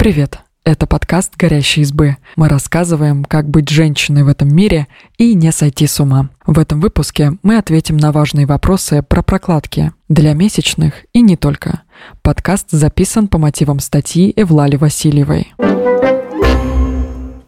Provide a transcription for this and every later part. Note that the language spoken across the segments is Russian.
Привет! Это подкаст «Горящие избы». Мы рассказываем, как быть женщиной в этом мире и не сойти с ума. В этом выпуске мы ответим на важные вопросы про прокладки для месячных и не только. Подкаст записан по мотивам статьи Эвлали Васильевой.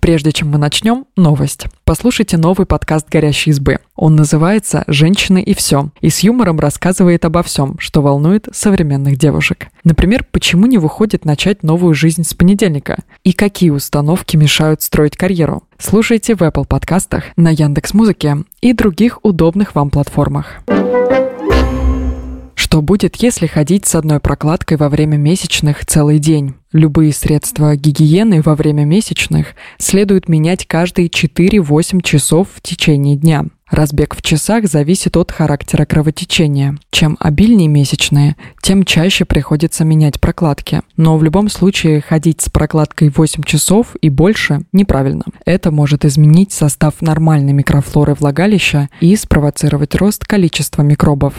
Прежде чем мы начнем, новость. Послушайте новый подкаст «Горящей избы». Он называется «Женщины и все» и с юмором рассказывает обо всем, что волнует современных девушек. Например, почему не выходит начать новую жизнь с понедельника и какие установки мешают строить карьеру. Слушайте в Apple подкастах, на Яндекс Музыке и других удобных вам платформах. Что будет, если ходить с одной прокладкой во время месячных целый день? Любые средства гигиены во время месячных следует менять каждые 4-8 часов в течение дня. Разбег в часах зависит от характера кровотечения. Чем обильнее месячные, тем чаще приходится менять прокладки. Но в любом случае ходить с прокладкой 8 часов и больше неправильно. Это может изменить состав нормальной микрофлоры влагалища и спровоцировать рост количества микробов.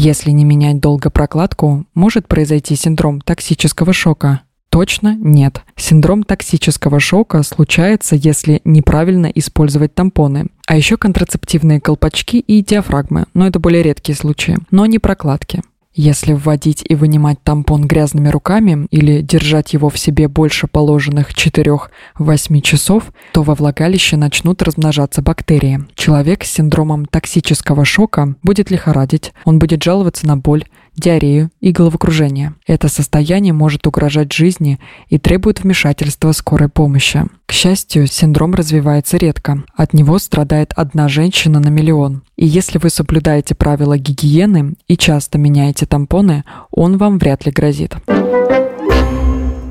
Если не менять долго прокладку, может произойти синдром токсического шока. Точно нет. Синдром токсического шока случается, если неправильно использовать тампоны. А еще контрацептивные колпачки и диафрагмы, но это более редкие случаи, но не прокладки. Если вводить и вынимать тампон грязными руками или держать его в себе больше положенных 4-8 часов, то во влагалище начнут размножаться бактерии. Человек с синдромом токсического шока будет лихорадить, он будет жаловаться на боль, диарею и головокружение. Это состояние может угрожать жизни и требует вмешательства скорой помощи. К счастью, синдром развивается редко. От него страдает одна женщина на миллион. И если вы соблюдаете правила гигиены и часто меняете тампоны, он вам вряд ли грозит.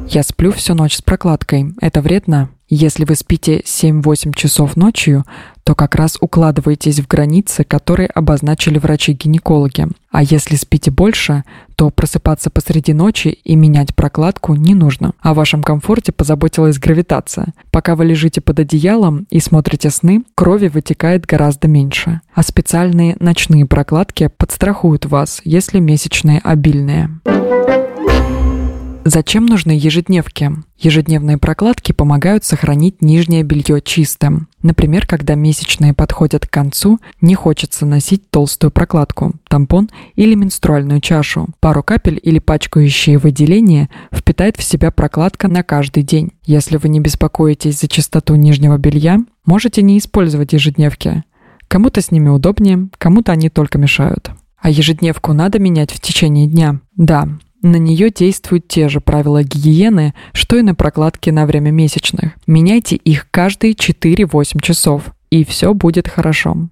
Я сплю всю ночь с прокладкой. Это вредно? Если вы спите 7-8 часов ночью, то как раз укладываетесь в границы, которые обозначили врачи-гинекологи. А если спите больше, то просыпаться посреди ночи и менять прокладку не нужно. О вашем комфорте позаботилась гравитация. Пока вы лежите под одеялом и смотрите сны, крови вытекает гораздо меньше. А специальные ночные прокладки подстрахуют вас, если месячные обильные. Зачем нужны ежедневки? Ежедневные прокладки помогают сохранить нижнее белье чистым. Например, когда месячные подходят к концу, не хочется носить толстую прокладку, тампон или менструальную чашу. Пару капель или пачкающие выделения впитает в себя прокладка на каждый день. Если вы не беспокоитесь за чистоту нижнего белья, можете не использовать ежедневки. Кому-то с ними удобнее, кому-то они только мешают. А ежедневку надо менять в течение дня? Да, на нее действуют те же правила гигиены, что и на прокладке на время месячных. Меняйте их каждые 4-8 часов, и все будет хорошо.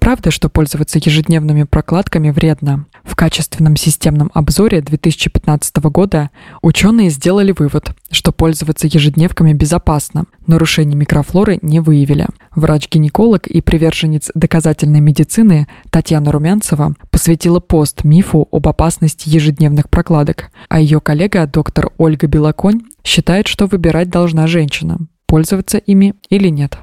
Правда, что пользоваться ежедневными прокладками вредно? В качественном системном обзоре 2015 года ученые сделали вывод, что пользоваться ежедневками безопасно, нарушений микрофлоры не выявили. Врач-гинеколог и приверженец доказательной медицины Татьяна Румянцева посвятила пост мифу об опасности ежедневных прокладок, а ее коллега доктор Ольга Белоконь считает, что выбирать должна женщина, пользоваться ими или нет.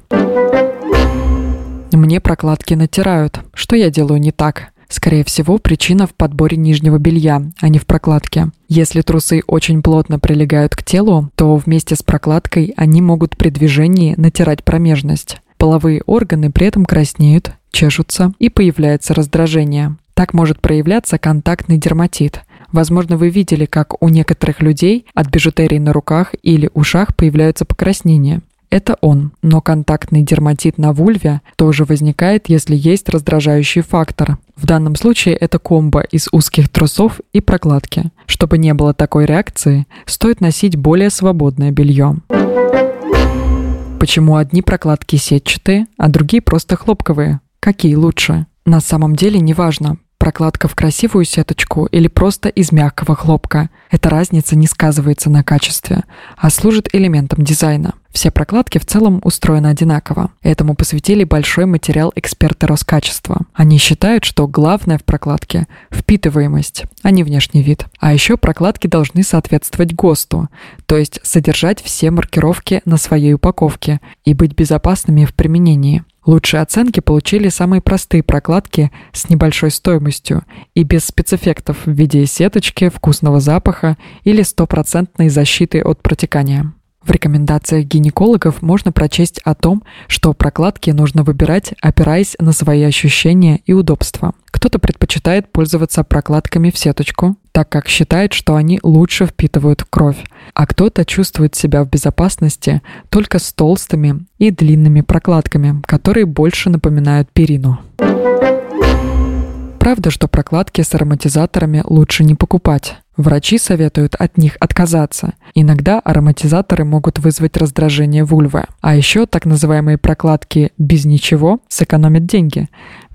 Мне прокладки натирают. Что я делаю не так? Скорее всего, причина в подборе нижнего белья, а не в прокладке. Если трусы очень плотно прилегают к телу, то вместе с прокладкой они могут при движении натирать промежность. Половые органы при этом краснеют, чешутся и появляется раздражение. Так может проявляться контактный дерматит. Возможно, вы видели, как у некоторых людей от бижутерии на руках или ушах появляются покраснения это он. Но контактный дерматит на вульве тоже возникает, если есть раздражающий фактор. В данном случае это комбо из узких трусов и прокладки. Чтобы не было такой реакции, стоит носить более свободное белье. Почему одни прокладки сетчатые, а другие просто хлопковые? Какие лучше? На самом деле неважно, прокладка в красивую сеточку или просто из мягкого хлопка. Эта разница не сказывается на качестве, а служит элементом дизайна. Все прокладки в целом устроены одинаково. Этому посвятили большой материал эксперты Роскачества. Они считают, что главное в прокладке – впитываемость, а не внешний вид. А еще прокладки должны соответствовать ГОСТу, то есть содержать все маркировки на своей упаковке и быть безопасными в применении. Лучшие оценки получили самые простые прокладки с небольшой стоимостью и без спецэффектов в виде сеточки, вкусного запаха или стопроцентной защиты от протекания. В рекомендациях гинекологов можно прочесть о том, что прокладки нужно выбирать, опираясь на свои ощущения и удобства. Кто-то предпочитает пользоваться прокладками в сеточку, так как считает, что они лучше впитывают кровь, а кто-то чувствует себя в безопасности только с толстыми и длинными прокладками, которые больше напоминают перину. Правда, что прокладки с ароматизаторами лучше не покупать. Врачи советуют от них отказаться. Иногда ароматизаторы могут вызвать раздражение вульвы. А еще так называемые прокладки без ничего сэкономят деньги,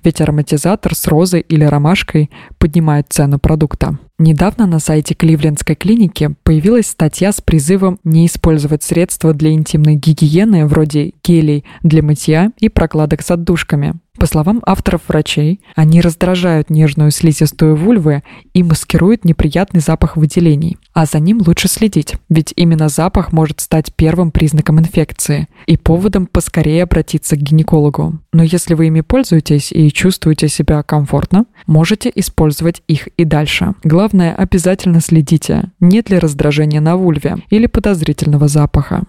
ведь ароматизатор с розой или ромашкой поднимает цену продукта. Недавно на сайте Кливлендской клиники появилась статья с призывом не использовать средства для интимной гигиены вроде гелей для мытья и прокладок с отдушками. По словам авторов врачей, они раздражают нежную слизистую вульвы и маскируют неприятный запах выделений. А за ним лучше следить, ведь именно запах может стать первым признаком инфекции и поводом поскорее обратиться к гинекологу. Но если вы ими пользуетесь и чувствуете себя комфортно, можете использовать их и дальше. Главное, обязательно следите, нет ли раздражения на вульве или подозрительного запаха.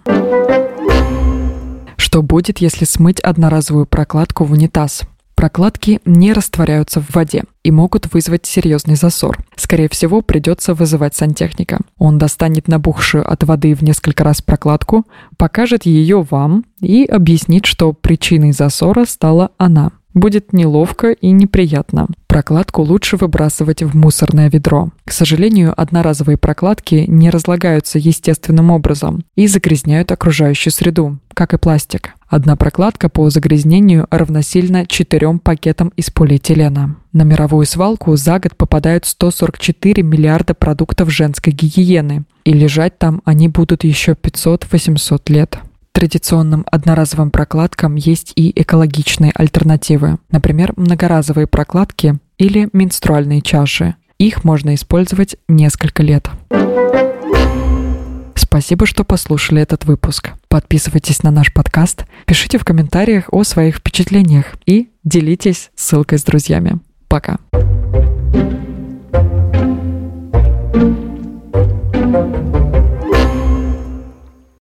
Что будет, если смыть одноразовую прокладку в унитаз? Прокладки не растворяются в воде и могут вызвать серьезный засор. Скорее всего, придется вызывать сантехника. Он достанет набухшую от воды в несколько раз прокладку, покажет ее вам и объяснит, что причиной засора стала она будет неловко и неприятно. Прокладку лучше выбрасывать в мусорное ведро. К сожалению, одноразовые прокладки не разлагаются естественным образом и загрязняют окружающую среду, как и пластик. Одна прокладка по загрязнению равносильно четырем пакетам из полиэтилена. На мировую свалку за год попадают 144 миллиарда продуктов женской гигиены, и лежать там они будут еще 500-800 лет традиционным одноразовым прокладкам есть и экологичные альтернативы, например, многоразовые прокладки или менструальные чаши. Их можно использовать несколько лет. Спасибо, что послушали этот выпуск. Подписывайтесь на наш подкаст, пишите в комментариях о своих впечатлениях и делитесь ссылкой с друзьями. Пока.